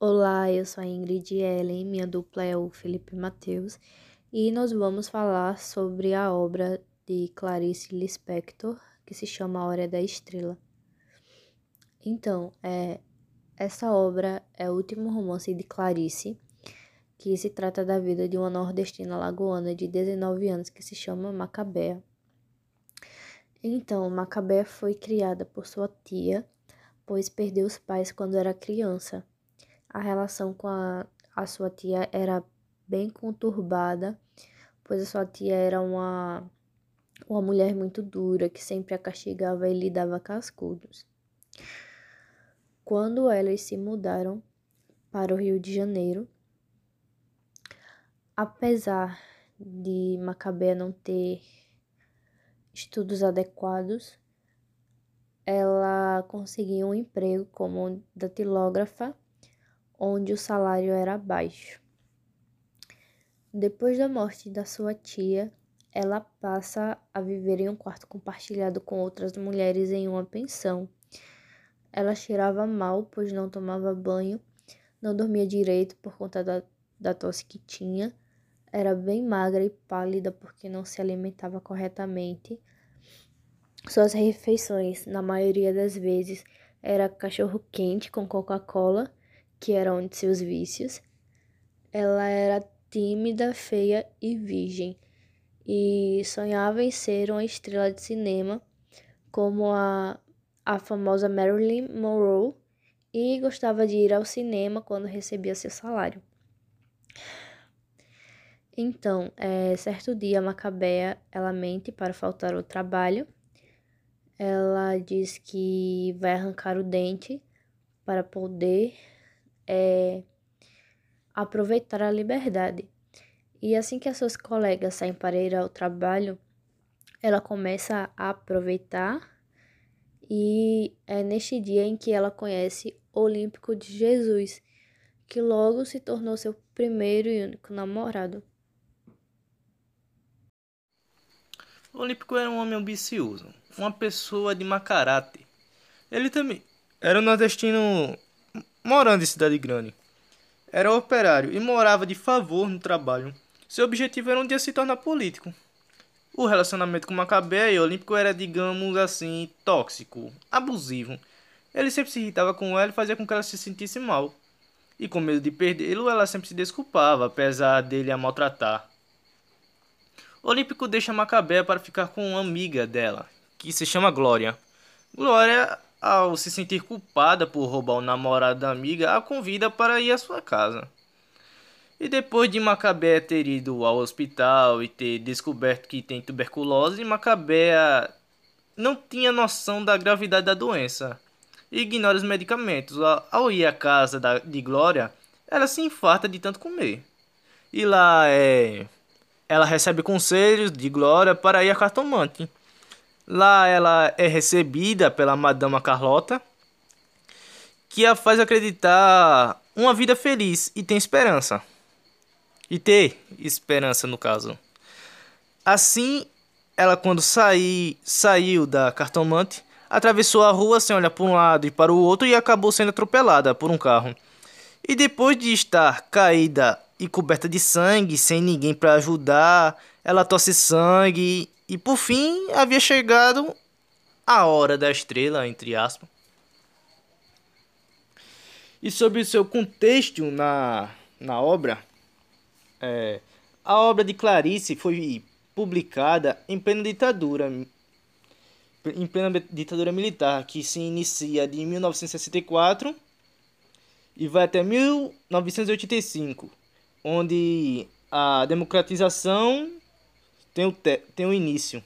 Olá, eu sou a Ingrid Ellen, minha dupla é o Felipe Mateus, e nós vamos falar sobre a obra de Clarice Lispector, que se chama A Hora da Estrela. Então, é, essa obra é o último romance de Clarice, que se trata da vida de uma nordestina lagoana de 19 anos que se chama Macabea. Então, Macabea foi criada por sua tia, pois perdeu os pais quando era criança a relação com a, a sua tia era bem conturbada, pois a sua tia era uma, uma mulher muito dura que sempre a castigava e lhe dava cascudos. Quando elas se mudaram para o Rio de Janeiro, apesar de Macabé não ter estudos adequados, ela conseguiu um emprego como datilógrafa onde o salário era baixo. Depois da morte da sua tia, ela passa a viver em um quarto compartilhado com outras mulheres em uma pensão. Ela cheirava mal, pois não tomava banho, não dormia direito por conta da, da tosse que tinha, era bem magra e pálida porque não se alimentava corretamente. Suas refeições, na maioria das vezes, era cachorro quente com Coca-Cola que era um de seus vícios. Ela era tímida, feia e virgem, e sonhava em ser uma estrela de cinema, como a, a famosa Marilyn Monroe, e gostava de ir ao cinema quando recebia seu salário. Então, é, certo dia, Macabea, ela mente para faltar ao trabalho. Ela diz que vai arrancar o dente para poder é aproveitar a liberdade. E assim que as suas colegas saem para ir ao trabalho, ela começa a aproveitar e é neste dia em que ela conhece o Olímpico de Jesus, que logo se tornou seu primeiro e único namorado. O Olímpico era um homem ambicioso, uma pessoa de má caráter. Ele também era um nordestino morando em cidade grande. Era operário e morava de favor no trabalho. Seu objetivo era um dia se tornar político. O relacionamento com Macabé e Olímpico era, digamos assim, tóxico, abusivo. Ele sempre se irritava com ela e fazia com que ela se sentisse mal. E com medo de perdê-lo, ela sempre se desculpava, apesar dele a maltratar. Olímpico deixa Macabé para ficar com uma amiga dela, que se chama Glória. Glória ao se sentir culpada por roubar o namorado da amiga, a convida para ir à sua casa. E depois de Macabé ter ido ao hospital e ter descoberto que tem tuberculose, Macabé não tinha noção da gravidade da doença e ignora os medicamentos. Ao ir à casa da, de Glória, ela se infarta de tanto comer. E lá é, ela recebe conselhos de Glória para ir a cartomante. Lá ela é recebida pela Madama Carlota, que a faz acreditar uma vida feliz e tem esperança. E ter esperança no caso. Assim, ela quando saí, saiu da cartomante, atravessou a rua sem olhar para um lado e para o outro e acabou sendo atropelada por um carro. E depois de estar caída e coberta de sangue, sem ninguém para ajudar, ela tosse sangue e por fim, havia chegado a hora da estrela, entre aspas. E sobre o seu contexto na, na obra, é, a obra de Clarice foi publicada em plena ditadura, em plena ditadura militar, que se inicia de 1964 e vai até 1985, onde a democratização tem o, te, tem o início.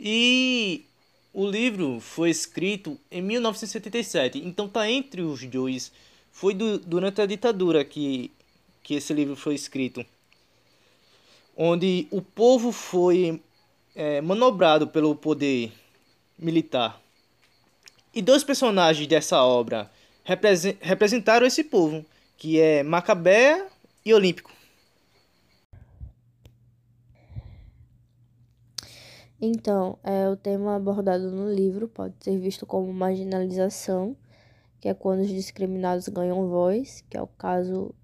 E o livro foi escrito em 1977, então tá entre os dois. Foi do, durante a ditadura que, que esse livro foi escrito, onde o povo foi é, manobrado pelo poder militar. E dois personagens dessa obra representaram esse povo, que é Macabé e Olímpico. Então, é, o tema abordado no livro pode ser visto como marginalização que é quando os discriminados ganham voz, que é o caso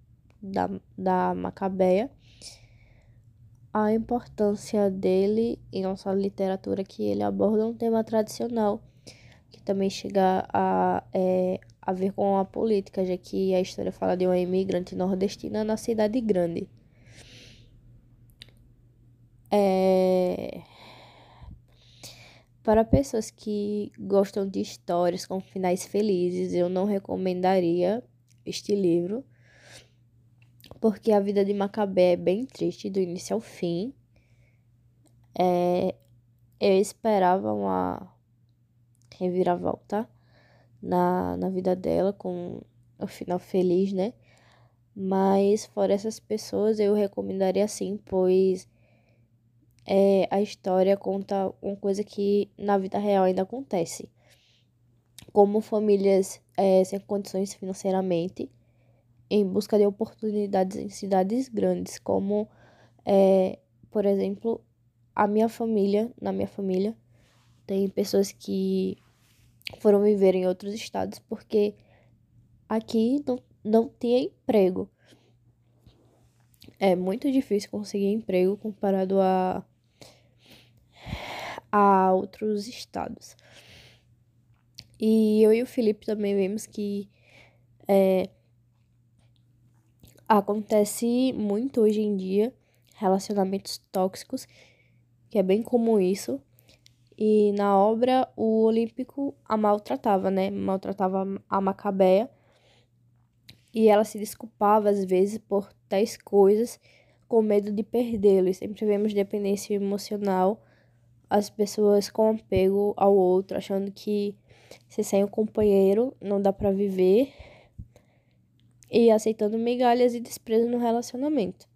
da, da Macabeia. A importância dele em nossa literatura, que ele aborda um tema tradicional, que também chega a, é, a ver com a política, já que a história fala de uma imigrante nordestina na cidade grande. É... Para pessoas que gostam de histórias com finais felizes, eu não recomendaria este livro, porque a vida de Macabé é bem triste do início ao fim. É... Eu esperava uma reviravolta na, na vida dela com o final feliz, né? Mas fora essas pessoas, eu recomendaria sim, pois é, a história conta uma coisa que na vida real ainda acontece. Como famílias é, sem condições financeiramente, em busca de oportunidades em cidades grandes, como, é, por exemplo, a minha família, na minha família, tem pessoas que foram viver em outros estados porque aqui não, não tinha emprego. É muito difícil conseguir emprego comparado a a outros estados. E eu e o Felipe também vemos que é, acontece muito hoje em dia relacionamentos tóxicos, que é bem comum isso. E na obra, o Olímpico a maltratava, né? Maltratava a Macabeia. E ela se desculpava às vezes por tais coisas com medo de perdê-lo. E sempre vemos dependência emocional as pessoas com apego ao outro, achando que se sem o companheiro não dá para viver e aceitando migalhas e desprezo no relacionamento.